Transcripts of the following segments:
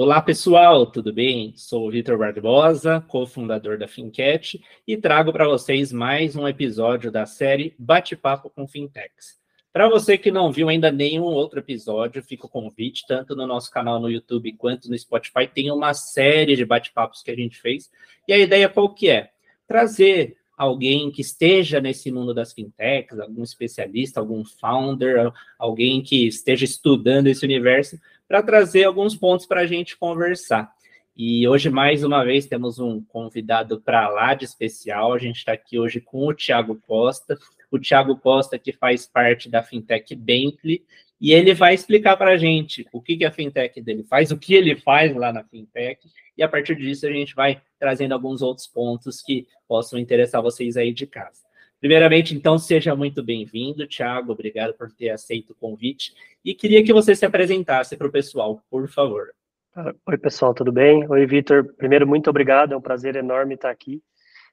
Olá, pessoal, tudo bem? Sou Vitor Barbosa, cofundador da Fincat, e trago para vocês mais um episódio da série Bate-Papo com Fintechs. Para você que não viu ainda nenhum outro episódio, fica o convite, tanto no nosso canal no YouTube quanto no Spotify, tem uma série de bate-papos que a gente fez. E a ideia qual que é? Trazer alguém que esteja nesse mundo das fintechs, algum especialista, algum founder, alguém que esteja estudando esse universo, para trazer alguns pontos para a gente conversar. E hoje, mais uma vez, temos um convidado para lá de especial. A gente está aqui hoje com o Tiago Costa. O Tiago Costa, que faz parte da fintech Bentley, e ele vai explicar para a gente o que, que a fintech dele faz, o que ele faz lá na fintech, e a partir disso a gente vai trazendo alguns outros pontos que possam interessar vocês aí de casa. Primeiramente, então, seja muito bem-vindo, Thiago, obrigado por ter aceito o convite, e queria que você se apresentasse para o pessoal, por favor. Oi, pessoal, tudo bem? Oi, Vitor. Primeiro, muito obrigado, é um prazer enorme estar aqui.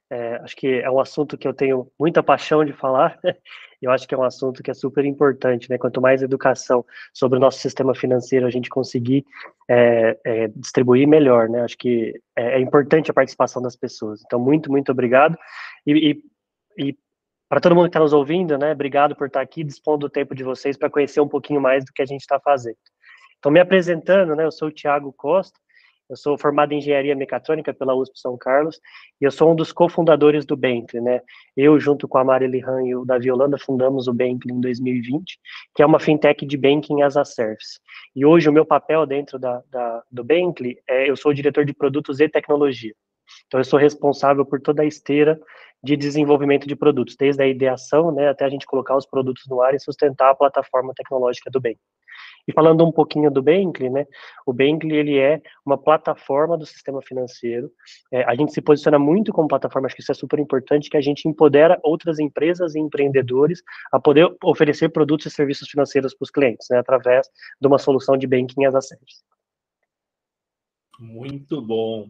É, acho que é um assunto que eu tenho muita paixão de falar, eu acho que é um assunto que é super importante, né? Quanto mais educação sobre o nosso sistema financeiro a gente conseguir é, é, distribuir, melhor, né? Acho que é, é, importante a participação das pessoas. Então, muito, muito obrigado. E, e, e para todo mundo que está nos ouvindo, né? Obrigado por estar aqui, dispondo do tempo de vocês para conhecer um pouquinho mais do que a gente está fazendo. Então, me apresentando, né? Eu sou o Tiago Costa, eu sou formado em engenharia mecatrônica pela USP São Carlos e eu sou um dos cofundadores do Bentley, né? Eu, junto com a Marília Han e o Davi Holanda, fundamos o Bentley em 2020, que é uma fintech de banking as a service. E hoje o meu papel dentro da, da, do Bentley é eu sou o diretor de produtos e tecnologia. Então eu sou responsável por toda a esteira de desenvolvimento de produtos, desde a ideação, né, até a gente colocar os produtos no ar e sustentar a plataforma tecnológica do Bentley. E falando um pouquinho do Bankly, né? O Bankly ele é uma plataforma do sistema financeiro. É, a gente se posiciona muito como plataforma, acho que isso é super importante, que a gente empodera outras empresas e empreendedores a poder oferecer produtos e serviços financeiros para os clientes, né? Através de uma solução de banking as a service. Muito bom.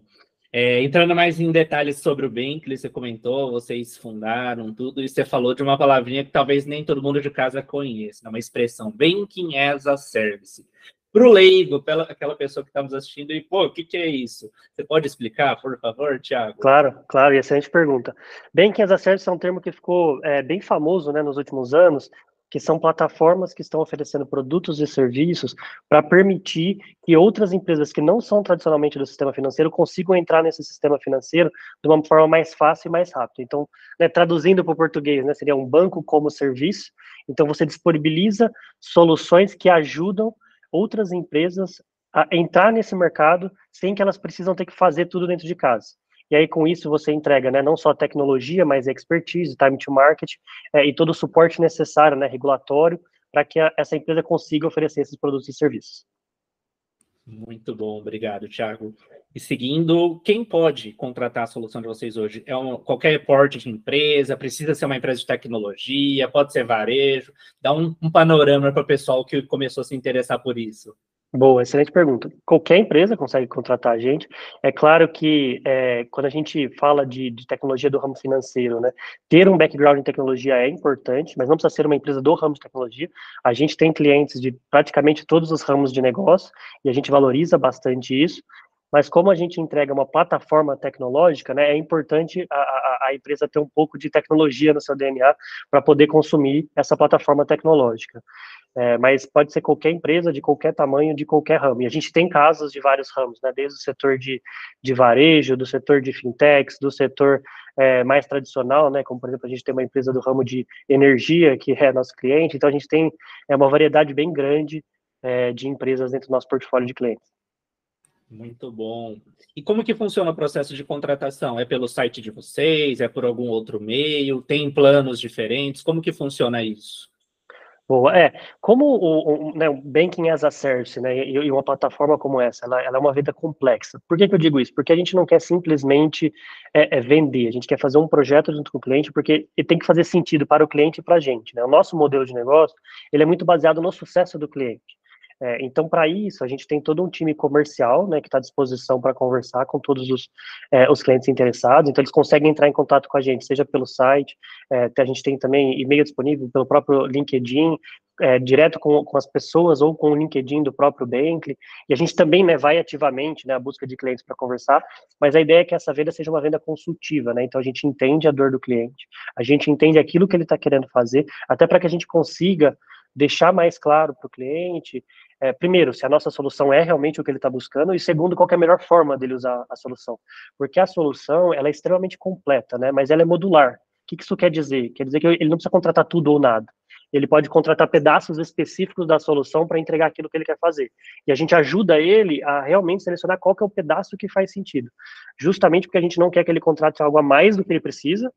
É, entrando mais em detalhes sobre o Bentley, você comentou, vocês fundaram tudo, e você falou de uma palavrinha que talvez nem todo mundo de casa conheça, uma expressão, Banking as a Service. Para o leigo, pela, aquela pessoa que está nos assistindo, e, pô, o que, que é isso? Você pode explicar, por favor, Tiago? Claro, claro, e excelente pergunta. Banking as a Service é um termo que ficou é, bem famoso né, nos últimos anos, que são plataformas que estão oferecendo produtos e serviços para permitir que outras empresas que não são tradicionalmente do sistema financeiro consigam entrar nesse sistema financeiro de uma forma mais fácil e mais rápida. Então, né, traduzindo para o português, né, seria um banco como serviço. Então, você disponibiliza soluções que ajudam outras empresas a entrar nesse mercado sem que elas precisam ter que fazer tudo dentro de casa. E aí, com isso, você entrega né, não só tecnologia, mas expertise, time to market é, e todo o suporte necessário, né, regulatório, para que a, essa empresa consiga oferecer esses produtos e serviços. Muito bom, obrigado, Thiago. E seguindo, quem pode contratar a solução de vocês hoje? É um, qualquer porte de empresa, precisa ser uma empresa de tecnologia, pode ser varejo? Dá um, um panorama para o pessoal que começou a se interessar por isso. Boa, excelente pergunta. Qualquer empresa consegue contratar a gente. É claro que é, quando a gente fala de, de, tecnologia do ramo financeiro, né, ter um background em tecnologia é importante, mas não precisa ser uma empresa do ramo de tecnologia. A gente tem clientes de praticamente todos os ramos de negócio e a gente valoriza bastante isso. Mas como a gente entrega uma plataforma tecnológica, né, é importante a, a, a empresa ter um pouco de tecnologia no seu DNA para poder consumir essa plataforma tecnológica. É, mas pode ser qualquer empresa, de qualquer tamanho, de qualquer ramo. E a gente tem casos de vários ramos, né? desde o setor de, de varejo, do setor de fintechs, do setor é, mais tradicional, né? como por exemplo a gente tem uma empresa do ramo de energia, que é nosso cliente, então a gente tem é, uma variedade bem grande é, de empresas dentro do nosso portfólio de clientes. Muito bom. E como que funciona o processo de contratação? É pelo site de vocês? É por algum outro meio? Tem planos diferentes? Como que funciona isso? Boa, é, como o, o, né, Banking as a Service, né, e, e, uma plataforma como essa, ela, ela, é uma venda complexa. Por que, que eu digo isso? Porque a gente não quer simplesmente é, é vender, a gente quer fazer um projeto junto com o cliente, porque ele tem que fazer sentido para o cliente e para a gente, né, o nosso modelo de negócio, ele é muito baseado no sucesso do cliente. É, então, para isso, a gente tem todo um time comercial, né, que está à disposição para conversar com todos os, é, os clientes interessados. Então, eles conseguem entrar em contato com a gente, seja pelo site, é, a gente tem também e-mail disponível pelo próprio LinkedIn. é, direto com, com, as pessoas ou com o LinkedIn do próprio Bankly, e a gente também né, vai ativamente né, busca de clientes para conversar, mas a ideia é que essa venda seja uma venda consultiva, né, então a gente entende a dor do cliente, a gente entende aquilo que ele está querendo fazer, até para que a gente consiga deixar mais claro para o cliente, é, primeiro, se a nossa solução é realmente o que ele está buscando, e segundo, qual é a melhor forma dele usar a solução, porque a solução, ela é extremamente completa, né, mas ela é modular, o que isso quer dizer? Quer dizer que ele não precisa contratar tudo ou nada ele pode contratar pedaços específicos da solução para entregar aquilo que ele quer fazer. E a gente ajuda ele a realmente selecionar qual que é o pedaço que faz sentido. Justamente porque a gente não quer que ele contrate algo a mais do que ele precisa,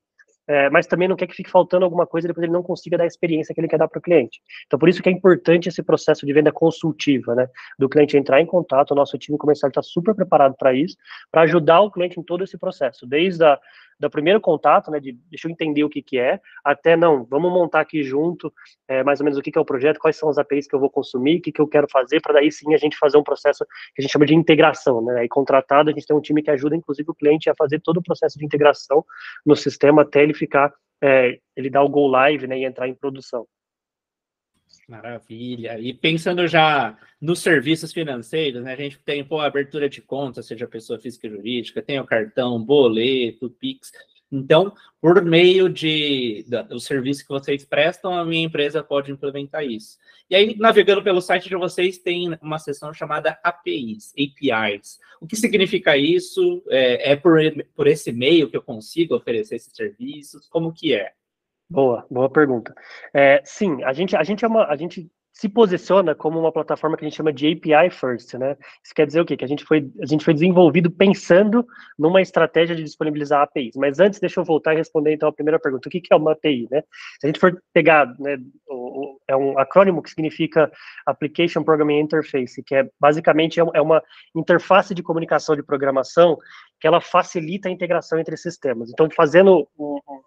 é, mas também não quer que fique faltando alguma coisa e depois ele não consiga dar a experiência que ele quer dar para o cliente. Então, por isso que é importante esse processo de venda consultiva, né? Do cliente entrar em contato, o nosso time comercial está super preparado para isso, para ajudar o cliente em todo esse processo, desde a do primeiro contato, né, de deixa eu entender o que que é, até não, vamos montar aqui junto é, mais ou menos o que que é o projeto, quais são as APIs que eu vou consumir, o que que eu quero fazer, para daí sim a gente fazer um processo que a gente chama de integração, né, aí contratado a gente tem um time que ajuda inclusive o cliente a fazer todo o processo de integração no sistema até ele ficar, é, ele dar o go live, né, e entrar em produção. Maravilha. E pensando já nos serviços financeiros, né? A gente tem pô, abertura de conta, seja pessoa física e jurídica, tem o cartão, boleto, Pix. Então, por meio de, do serviço que vocês prestam, a minha empresa pode implementar isso. E aí, navegando pelo site de vocês, tem uma seção chamada APIs, APIs. O que significa isso? É, é por, por esse meio que eu consigo oferecer esses serviços? Como que é? Boa, boa pergunta. É, sim, a gente, a gente é uma, a gente se posiciona como uma plataforma que a gente chama de API first, né? Isso quer dizer o quê? Que a gente foi, a gente foi desenvolvido pensando numa estratégia de disponibilizar APIs. Mas antes, deixa eu voltar e responder então a primeira pergunta. O que, que é uma API, né? Se a gente for pegar, né, o, o, é um acrônimo que significa Application Programming Interface, que é basicamente é, é uma interface de comunicação de programação que ela facilita a integração entre sistemas. Então, fazendo um, um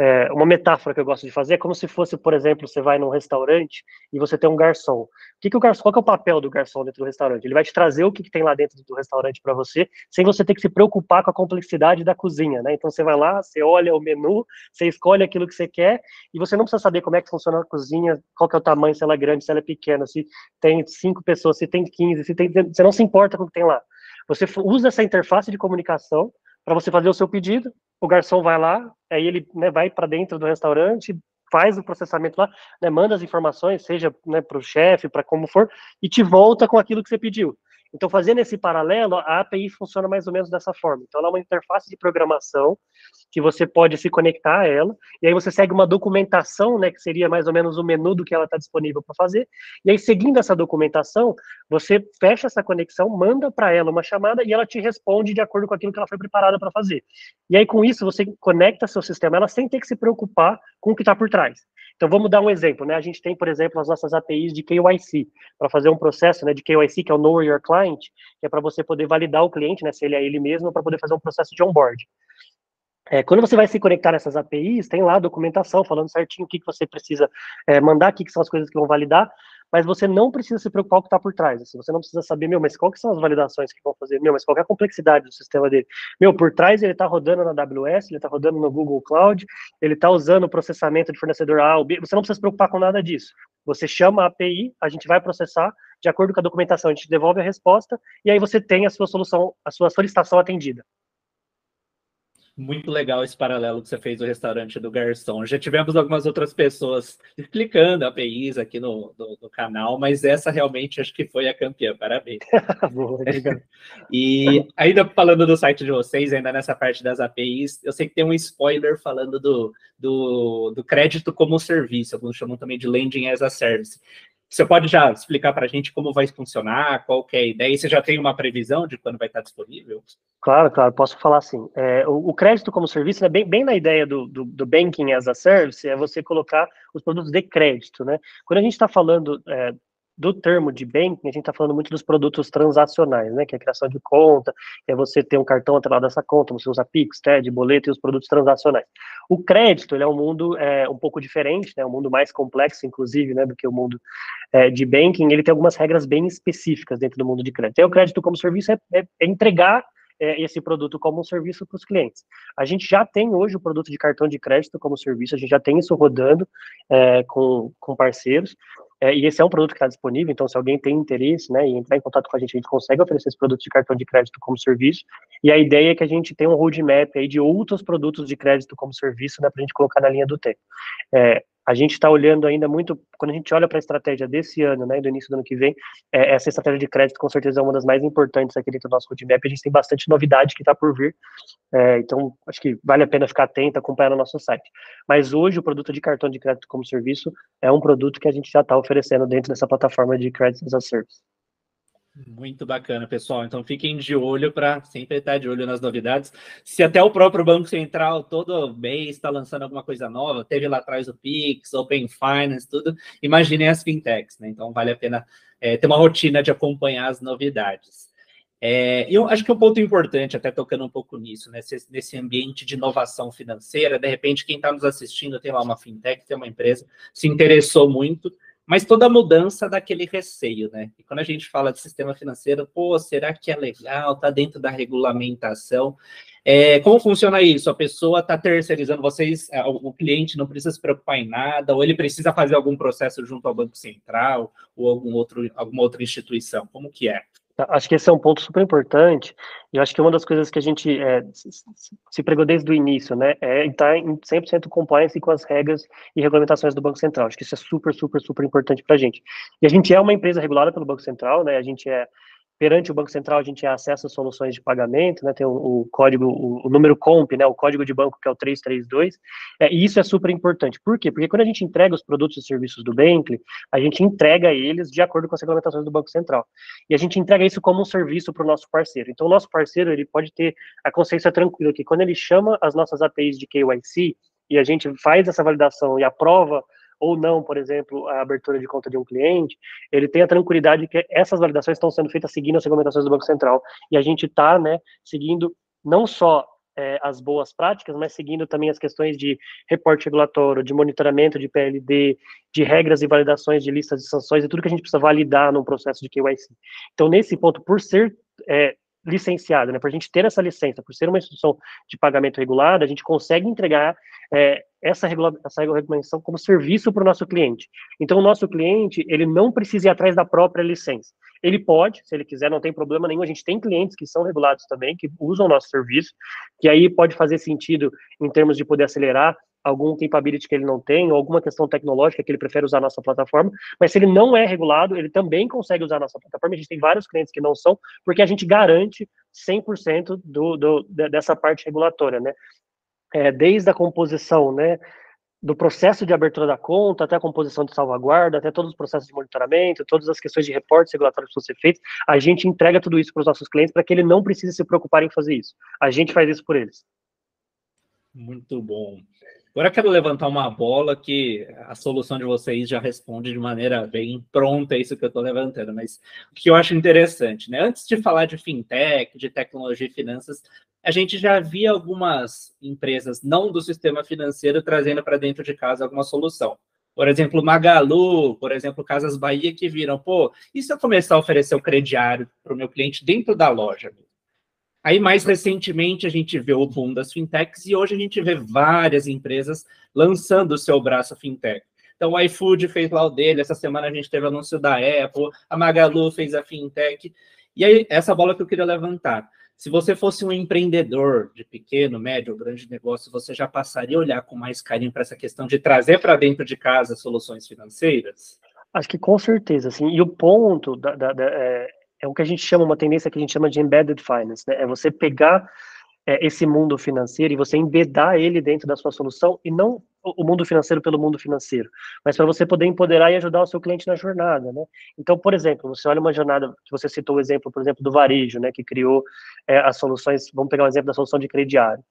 é, uma metáfora que eu gosto de fazer é como se fosse, por exemplo, você vai num restaurante e você tem um garçom. O que, que o garçom, qual que é o papel do garçom dentro do restaurante? Ele vai te trazer o que, que tem lá dentro do restaurante para você, sem você ter que se preocupar com a complexidade da cozinha, né? Então você vai lá, você olha o menu, você escolhe aquilo que você quer e você não precisa saber como é que funciona a cozinha, qual que é o tamanho, se ela é grande, se ela é pequena, se tem cinco pessoas, se tem 15, se tem, você não se importa com o que tem lá. Você usa essa interface de comunicação para você fazer o seu pedido, o garçom vai lá, aí ele né, vai para dentro do restaurante, faz o processamento lá, né, manda as informações, seja né, para o chefe, para como for, e te volta com aquilo que você pediu. Então, fazendo esse paralelo, a API funciona mais ou menos dessa forma. Então, ela é uma interface de programação que você pode se conectar a ela, e aí você segue uma documentação, né, que seria mais ou menos o menu do que ela está disponível para fazer, e aí, seguindo essa documentação, você fecha essa conexão, manda para ela uma chamada, e ela te responde de acordo com aquilo que ela foi preparada para fazer. E aí, com isso, você conecta seu sistema ela sem ter que se preocupar com o que está por trás. Então, vamos dar um exemplo, né? A gente tem, por exemplo, as nossas APIs de KYC, para fazer um processo né, de KYC, que é o Know Your Client, que é para você poder validar o cliente, né, se ele é ele mesmo, para poder fazer um processo de onboard. É, quando você vai se conectar nessas APIs, tem lá a documentação falando certinho o que, que você precisa é, mandar, o que, que são as coisas que vão validar, mas você não precisa se preocupar com o que está por trás. Assim, você não precisa saber, meu, mas qual que são as validações que vão fazer? Meu, mas qual é a complexidade do sistema dele? Meu, por trás ele está rodando na AWS, ele está rodando no Google Cloud, ele está usando o processamento de fornecedor A ou B. Você não precisa se preocupar com nada disso. Você chama a API, a gente vai processar, de acordo com a documentação, a gente devolve a resposta, e aí você tem a sua solução, a sua solicitação atendida. Muito legal esse paralelo que você fez do restaurante do garçom. Já tivemos algumas outras pessoas explicando APIs aqui no, no, no canal, mas essa realmente acho que foi a campeã. Parabéns. Boa, e ainda falando do site de vocês, ainda nessa parte das APIs, eu sei que tem um spoiler falando do, do, do crédito como serviço, alguns chamam também de lending as a service. Você pode já explicar para a gente como vai funcionar, qual que é a ideia? E você já tem uma previsão de quando vai estar disponível? Claro, claro, posso falar assim. É, o, o, crédito como serviço, né, bem, bem na ideia do, do, do, Banking as a Service, é você colocar os produtos de crédito. Né? Quando a gente está falando é, do termo de banking, a gente está falando muito dos produtos transacionais, né, que é a criação de conta, é você ter um cartão atrelado a essa conta, você usa Pix, TED, boleto e os produtos transacionais. O crédito, ele é um mundo é, um pouco diferente, né, um mundo mais complexo, inclusive, né, do que o mundo é, de banking, ele tem algumas regras bem específicas dentro do mundo de crédito. Então, o crédito como serviço é, é, é entregar é, esse produto como um serviço para os clientes. A gente já tem hoje o produto de cartão de crédito como serviço, a gente já tem isso rodando é, com, com parceiros, é, e esse é um produto que está disponível, então se alguém tem interesse, né, e entrar em contato com a gente, a gente consegue oferecer esse produto de cartão de crédito como serviço. E a ideia é que a gente tenha um roadmap aí de outros produtos de crédito como serviço, né, para a gente colocar na linha do tempo. É, a gente está olhando ainda muito, quando a gente olha para a estratégia desse ano, né, do início do ano que vem, é, essa estratégia de crédito com certeza é uma das mais importantes aqui dentro do nosso roadmap, a gente tem bastante novidade que está por vir, é, então acho que vale a pena ficar atento, acompanhar no nosso site. Mas hoje o produto de cartão de crédito como serviço é um produto que a gente já está oferecendo dentro dessa plataforma de Credit as a Service. Muito bacana, pessoal. Então fiquem de olho para sempre estar de olho nas novidades. Se até o próprio Banco Central todo mês está lançando alguma coisa nova, teve lá atrás o Pix, Open Finance, tudo, imaginem as fintechs, né? Então vale a pena é, ter uma rotina de acompanhar as novidades. É, eu acho que um ponto importante, até tocando um pouco nisso, né, nesse, ambiente de inovação financeira, de repente quem está nos assistindo tem lá uma fintech, tem uma empresa, se interessou muito, mas toda mudança daquele receio, né? E quando a gente fala de sistema financeiro, pô, será que é legal? Tá dentro da regulamentação? É, como funciona isso? A pessoa está terceirizando, vocês, é, o cliente não precisa se preocupar em nada, ou ele precisa fazer algum processo junto ao Banco Central ou algum outro, alguma outra instituição? Como que é? Tá, acho que esse é um ponto super importante, e acho que uma das coisas que a gente é, se pregou desde o início, né, é estar em 100% compliance com as regras e regulamentações do Banco Central. Acho que isso é super, super, super importante para a gente. E a gente é uma empresa regulada pelo Banco Central, né, a gente é perante o Banco Central a gente acessa soluções de pagamento, né, tem o, o código, o, o, número COMP, né, o código de banco que é o 332, é, e isso é super importante. Por quê? Porque quando a gente entrega os produtos e serviços do Bankly, a gente entrega eles de acordo com as regulamentações do Banco Central. E a gente entrega isso como um serviço para o nosso parceiro. Então, o nosso parceiro, ele pode ter a consciência tranquila que quando ele chama as nossas APIs de KYC, e a gente faz essa validação e aprova ou não, por exemplo, a abertura de conta de um cliente, ele tem a tranquilidade de que essas validações estão sendo feitas seguindo as recomendações do Banco Central. E a gente está, né, seguindo não só é, as boas práticas, mas seguindo também as questões de reporte regulatório, de monitoramento de PLD, de regras e validações de listas de sanções e tudo que a gente precisa validar num processo de KYC. Então, nesse ponto, por ser é, licenciado, né, por a gente ter essa licença, por ser uma instituição de pagamento regulada, a gente consegue entregar é, essa, regula essa regulamentação como serviço para o nosso cliente. Então, o nosso cliente, ele não precisa ir atrás da própria licença. Ele pode, se ele quiser, não tem problema nenhum. A gente tem clientes que são regulados também, que usam o nosso serviço, que aí pode fazer sentido em termos de poder acelerar algum capability que ele não tem, ou alguma questão tecnológica que ele prefere usar a nossa plataforma, mas se ele não é regulado, ele também consegue usar a nossa plataforma. A gente tem vários clientes que não são, porque a gente garante 100% do, do, dessa parte regulatória, né? É, desde a composição, né, do processo de abertura da conta, até a composição de salvaguarda, até todos os processos de monitoramento, todas as questões de reportes regulatórios que precisam ser feitos, a gente entrega tudo isso para os nossos clientes para que ele não precise se preocupar em fazer isso. A gente faz isso por eles. Muito bom. Agora quero levantar uma bola que a solução de vocês já responde de maneira bem pronta isso que eu estou levantando, mas o que eu acho interessante, né? Antes de falar de fintech, de tecnologia e finanças, a gente já via algumas empresas não do sistema financeiro trazendo para dentro de casa alguma solução. Por exemplo, Magalu, por exemplo, Casas Bahia, que viram, pô, e se eu começar a oferecer o crediário para o meu cliente dentro da loja? Aí, mais recentemente, a gente vê o boom das fintechs e hoje a gente vê várias empresas lançando o seu braço fintech. Então, o iFood fez lá o dele, essa semana a gente teve anúncio da Apple, a Magalu fez a fintech. E aí, essa bola que eu queria levantar. Se você fosse um empreendedor de pequeno, médio ou grande negócio, você já passaria a olhar com mais carinho para essa questão de trazer para dentro de casa soluções financeiras? Acho que com certeza, sim. E o ponto da, da, da é, é o que a gente chama, uma tendência que a gente chama de embedded finance, né? É você pegar é, esse mundo financeiro e você embedar ele dentro da sua solução e não o mundo financeiro pelo mundo financeiro, mas para você poder empoderar e ajudar o seu cliente na jornada, né? Então, por exemplo, você olha uma jornada que você citou o exemplo, por exemplo, do varejo, né, que criou é, as soluções. Vamos pegar um exemplo da solução de crediário.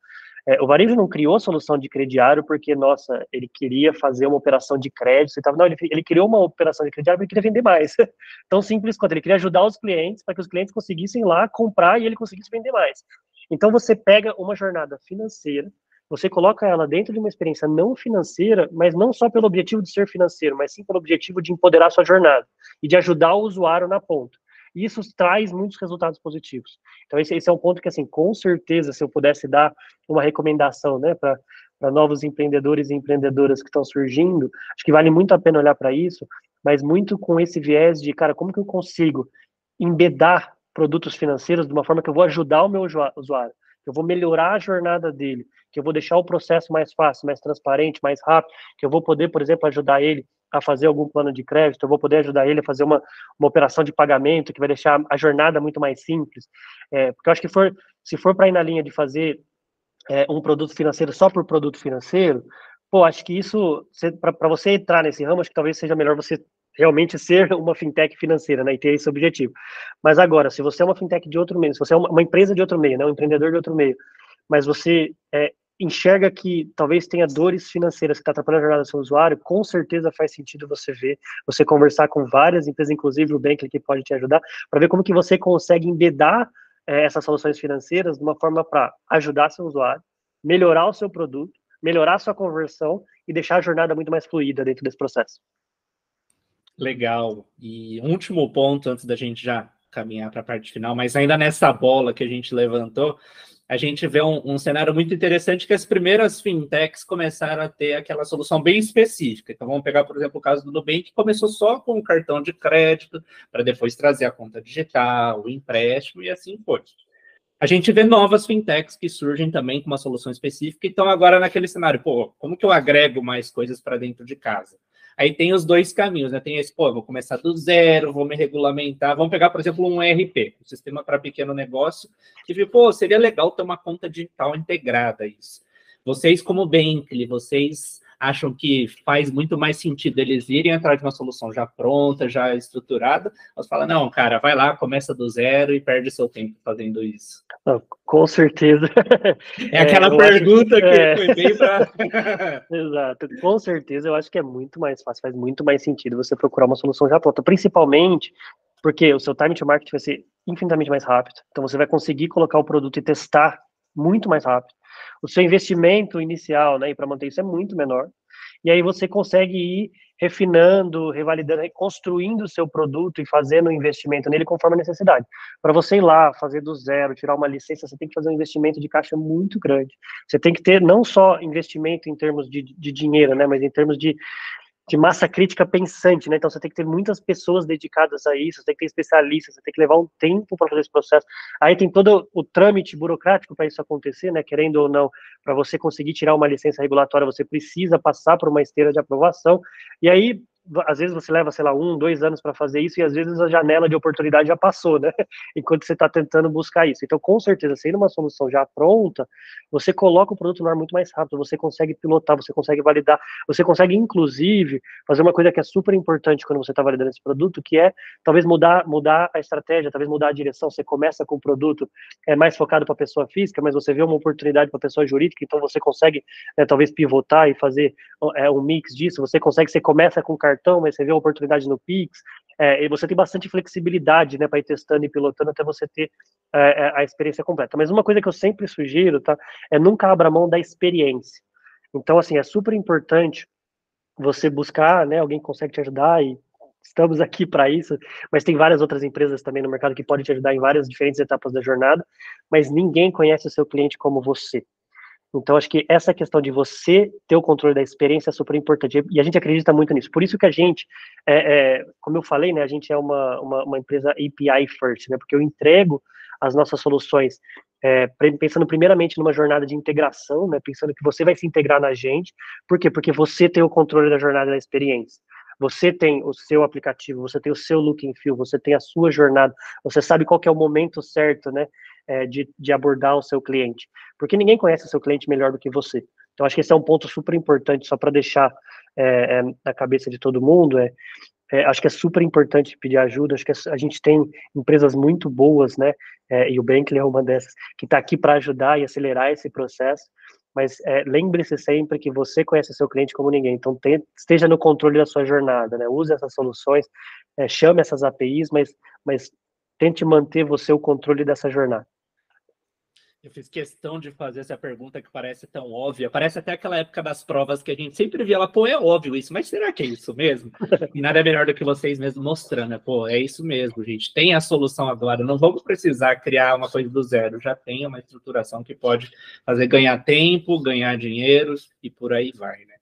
É, o varejo não criou a solução de crediário porque, nossa, ele queria fazer uma operação de crédito e tal. Não, ele, ele criou uma operação de crediário porque ele queria vender mais. Tão simples quanto. Ele queria ajudar os clientes para que os clientes conseguissem lá comprar e ele conseguisse vender mais. Então, você pega uma jornada financeira, você coloca ela dentro de uma experiência não financeira, mas não só pelo objetivo de ser financeiro, mas sim pelo objetivo de empoderar sua jornada e de ajudar o usuário na ponta. Isso traz muitos resultados positivos. Então, esse, esse é um ponto que, assim, com certeza, se eu pudesse dar uma recomendação, né, para novos empreendedores e empreendedoras que estão surgindo, acho que vale muito a pena olhar para isso, mas muito com esse viés de, cara, como que eu consigo embedar produtos financeiros de uma forma que eu vou ajudar o meu usuário, que eu vou melhorar a jornada dele, que eu vou deixar o processo mais fácil, mais transparente, mais rápido, que eu vou poder, por exemplo, ajudar ele a fazer algum plano de crédito, eu vou poder ajudar ele a fazer uma, uma operação de pagamento que vai deixar a jornada muito mais simples. É, porque eu acho que for, se for para ir na linha de fazer é, um produto financeiro só por produto financeiro, pô, acho que isso, para você entrar nesse ramo, acho que talvez seja melhor você realmente ser uma fintech financeira, né, e ter esse objetivo. Mas agora, se você é uma fintech de outro meio, se você é uma, uma empresa de outro meio, né, um empreendedor de outro meio, mas você é, enxerga que talvez tenha dores financeiras que está atrapalhando a jornada do seu usuário, com certeza faz sentido você ver, você conversar com várias empresas, inclusive o Bank que pode te ajudar, para ver como que você consegue embedar é, essas soluções financeiras de uma forma para ajudar seu usuário, melhorar o seu produto, melhorar sua conversão e deixar a jornada muito mais fluida dentro desse processo. Legal. E último ponto antes da gente já caminhar para a parte final, mas ainda nessa bola que a gente levantou, a gente vê um, um, cenário muito interessante que as primeiras fintechs começaram a ter aquela solução bem específica. Então, vamos pegar, por exemplo, o caso do Nubank, que começou só com o cartão de crédito, para depois trazer a conta digital, o empréstimo e assim foi. A gente vê novas fintechs que surgem também com uma solução específica, então agora naquele cenário, pô, como que eu agrego mais coisas para dentro de casa? Aí tem os dois caminhos, né? Tem esse, pô, vou começar do zero, vou me regulamentar. Vamos pegar, por exemplo, um ERP, um sistema para pequeno negócio, que, pô, seria legal ter uma conta digital integrada isso. Vocês, como Bankly, vocês acham que faz muito mais sentido eles irem atrás de uma solução já pronta, já estruturada, Você fala, não, cara, vai lá, começa do zero e perde seu tempo fazendo isso. Com certeza. É aquela é, pergunta que, que é... foi bem para. Exato, com certeza eu acho que é muito mais fácil, faz muito mais sentido você procurar uma solução já pronta, principalmente porque o seu time to market vai ser infinitamente mais rápido, então você vai conseguir colocar o produto e testar muito mais rápido o seu investimento inicial, né, para manter isso é muito menor. E aí você consegue ir refinando, revalidando, reconstruindo o seu produto e fazendo um investimento nele conforme a necessidade. Para você ir lá, fazer do zero, tirar uma licença, você tem que fazer um investimento de caixa muito grande. Você tem que ter não só investimento em termos de, de dinheiro, né, mas em termos de de massa crítica pensante, né? Então você tem que ter muitas pessoas dedicadas a isso, você tem que ter especialistas, você tem que levar um tempo para fazer esse processo. Aí tem todo o trâmite burocrático para isso acontecer, né? Querendo ou não, para você conseguir tirar uma licença regulatória, você precisa passar por uma esteira de aprovação. E aí às vezes você leva, sei lá, um, dois anos para fazer isso e às vezes a janela de oportunidade já passou, né? Enquanto você está tentando buscar isso. Então, com certeza, sendo uma solução já pronta, você coloca o produto no ar muito mais rápido, você consegue pilotar, você consegue validar, você consegue, inclusive, fazer uma coisa que é super importante quando você está validando esse produto, que é talvez mudar, mudar a estratégia, talvez mudar a direção. Você começa com o produto é mais focado para a pessoa física, mas você vê uma oportunidade para a pessoa jurídica, então você consegue né, talvez pivotar e fazer é, um mix disso. Você consegue, você começa com cartão cartão, mas você vê a oportunidade no Pix, é, e você tem bastante flexibilidade, né, para ir testando e pilotando até você ter é, é, a experiência completa. Mas uma coisa que eu sempre sugiro, tá, é nunca abra mão da experiência. Então, assim, é super importante você buscar, né, alguém que consegue te ajudar e estamos aqui para isso, mas tem várias outras empresas também no mercado que podem te ajudar em várias diferentes etapas da jornada, mas ninguém conhece o seu cliente como você. Então, acho que essa questão de você ter o controle da experiência é super importante. E a gente acredita muito nisso. Por isso que a gente, é, é, como eu falei, né, a gente é uma, uma, uma, empresa API first, né, porque eu entrego as nossas soluções é, pensando primeiramente numa jornada de integração, né, pensando que você vai se integrar na gente. Por quê? Porque você tem o controle da jornada da experiência. Você tem o seu aplicativo, você tem o seu look and feel, você tem a sua jornada, você sabe qual é o momento certo, né, é, de, de abordar o seu cliente. Porque ninguém conhece o seu cliente melhor do que você. Então, acho que esse é um ponto super importante, só para deixar é, é, na cabeça de todo mundo. É, é, acho que é super importante pedir ajuda. Acho que a gente tem empresas muito boas, né? É, e o Bankly é uma dessas, que está aqui para ajudar e acelerar esse processo. Mas é, lembre-se sempre que você conhece seu cliente como ninguém. Então, tem, esteja no controle da sua jornada, né? Use essas soluções, é, chame essas APIs, mas, mas tente manter você o controle dessa jornada. Eu fiz questão de fazer essa pergunta que parece tão óbvia. Parece até aquela época das provas que a gente sempre via lá, pô, é óbvio isso, mas será que é isso mesmo? E nada é melhor do que vocês mesmos mostrando, né? Pô, é isso mesmo, gente. Tem a solução agora. Não vamos precisar criar uma coisa do zero. Já tem uma estruturação que pode fazer ganhar tempo, ganhar dinheiro e por aí vai, né?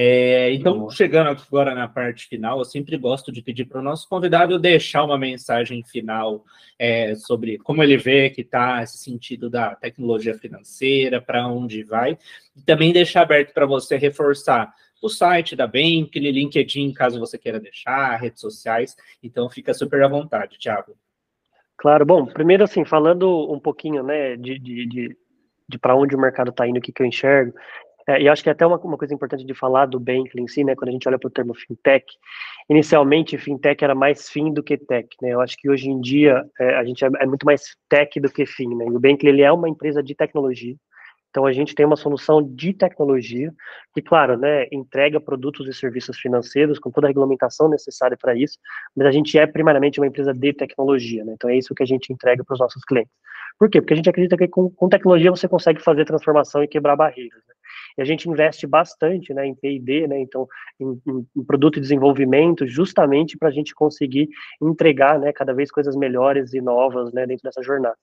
É, então, chegando agora na parte final, eu sempre gosto de pedir para o nosso convidado deixar uma mensagem final é, sobre como ele vê que está esse sentido da tecnologia financeira, para onde vai, e também deixar aberto para você reforçar o site da Bankly, LinkedIn, caso você queira deixar, redes sociais. Então, fica super à vontade, Thiago. Claro, bom, primeiro assim, falando um pouquinho, né, de, de, de, de para onde o mercado está indo, o que, que eu enxergo, é, e acho que é até uma, uma coisa importante de falar do Bankly em si, né, quando a gente olha para o termo fintech, inicialmente fintech era mais fim do que tech, né, eu acho que hoje em dia é, a gente é, é, muito mais tech do que fim, né, e o Bankly ele é uma empresa de tecnologia, então a gente tem uma solução de tecnologia que, claro, né, entrega produtos e serviços financeiros com toda a regulamentação necessária para isso, mas a gente é primariamente uma empresa de tecnologia, né? Então é isso que a gente entrega para os nossos clientes. Por quê? Porque a gente acredita que com, com tecnologia você consegue fazer transformação e quebrar barreiras. Né? E a gente investe bastante né, em P&D, né, então em, em, produto e desenvolvimento, justamente para a gente conseguir entregar né, cada vez coisas melhores e novas né, dentro dessa jornada.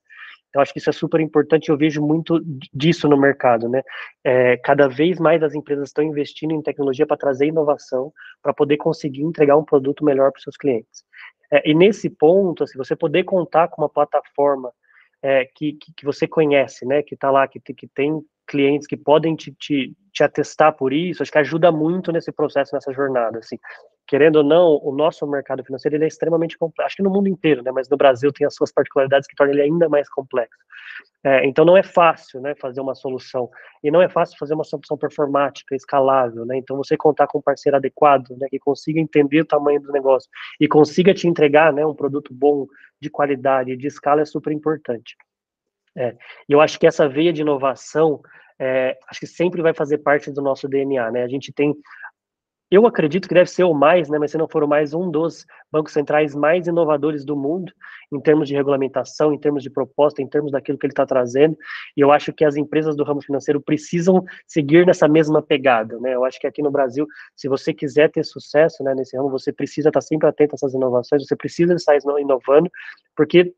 Então, acho que isso é super importante. Eu vejo muito disso no mercado, né? É, cada vez mais as empresas estão investindo em tecnologia para trazer inovação, para poder conseguir entregar um produto melhor para os seus clientes. É, e nesse ponto, assim, você poder contar com uma plataforma é, que, que, que, você conhece, né? Que está lá, que, que tem clientes que podem te, te, te atestar por isso, acho que ajuda muito nesse processo, nessa jornada, assim. Querendo ou não, o nosso mercado financeiro ele é extremamente complexo, acho que no mundo inteiro, né, mas no Brasil tem as suas particularidades que tornam ele ainda mais complexo. É, então não é fácil, né, fazer uma solução, e não é fácil fazer uma solução performática, escalável, né, então você contar com um parceiro adequado, né, que consiga entender o tamanho do negócio e consiga te entregar, né, um produto bom, de qualidade, de escala é super importante. É, eu acho que essa veia de inovação, é, acho que sempre vai fazer parte do nosso DNA, né? A gente tem, eu acredito que deve ser o mais, né? Mas se não for o mais, um dos bancos centrais mais inovadores do mundo, em termos de regulamentação, em termos de proposta, em termos daquilo que ele está trazendo. E eu acho que as empresas do ramo financeiro precisam seguir nessa mesma pegada, né? Eu acho que aqui no Brasil, se você quiser ter sucesso, né, nesse ramo, você precisa estar tá sempre atento a essas inovações, você precisa estar inovando, porque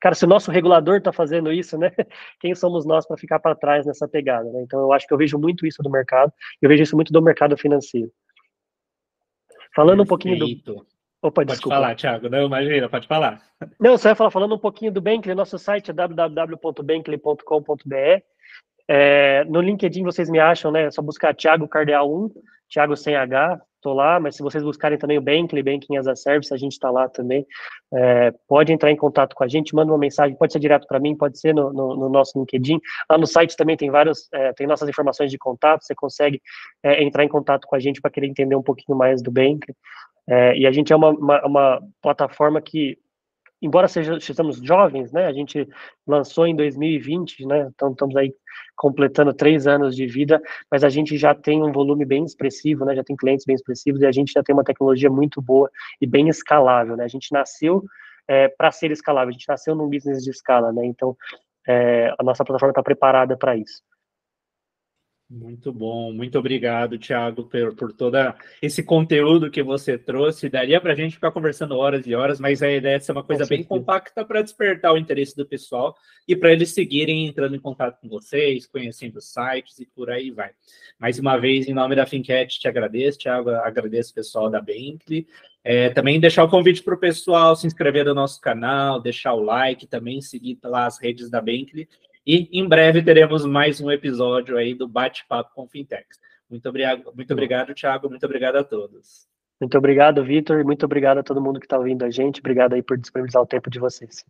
cara, se o nosso regulador está fazendo isso, né? Quem somos nós para ficar para trás nessa pegada? Né? Então, eu acho que eu vejo muito isso do mercado, eu vejo isso muito do mercado financeiro. Falando um pouquinho do. Opa, pode desculpa. falar, Thiago. Não, imagina, pode falar. Não, só ia falar, falando um pouquinho do Bankly, nosso site é www.bankly.com.br. É, no LinkedIn vocês me acham, né? É só buscar Thiago Cardeal 1, Thiago sem H, tô lá, mas se vocês buscarem também o Bankly, Banking as a Service, a gente está lá também. É, pode entrar em contato com a gente, manda uma mensagem, pode ser direto para mim, pode ser no, no, no, nosso LinkedIn. Lá no site também tem vários, é, tem nossas informações de contato, você consegue é, entrar em contato com a gente para querer entender um pouquinho mais do Bankly. É, e a gente é uma, uma, uma plataforma que embora seja, sejamos jovens, né, a gente lançou em 2020, né, então estamos aí completando três anos de vida, mas a gente já tem um volume bem expressivo, né, já tem clientes bem expressivos e a gente já tem uma tecnologia muito boa e bem escalável, né, a gente nasceu é, para ser escalável, a gente nasceu num business de escala, né, então é, a nossa plataforma está preparada para isso. Muito bom, muito obrigado, Thiago, por, por todo esse conteúdo que você trouxe. Daria para a gente ficar conversando horas e horas, mas a ideia é ser uma coisa bem compacta para despertar o interesse do pessoal e para eles seguirem entrando em contato com vocês, conhecendo os sites e por aí vai. Mais uma vez, em nome da Fincat, te agradeço, Thiago, agradeço o pessoal da Bentley. É, também deixar o convite para o pessoal se inscrever no nosso canal, deixar o like, também seguir lá as redes da Bentley e em breve teremos mais um episódio aí do Bate-Papo com Fintechs. Muito obrigado, muito obrigado, Thiago. Muito obrigado a todos. Muito obrigado, Vitor. Muito obrigado a todo mundo que está ouvindo a gente. Obrigado aí por disponibilizar o tempo de vocês.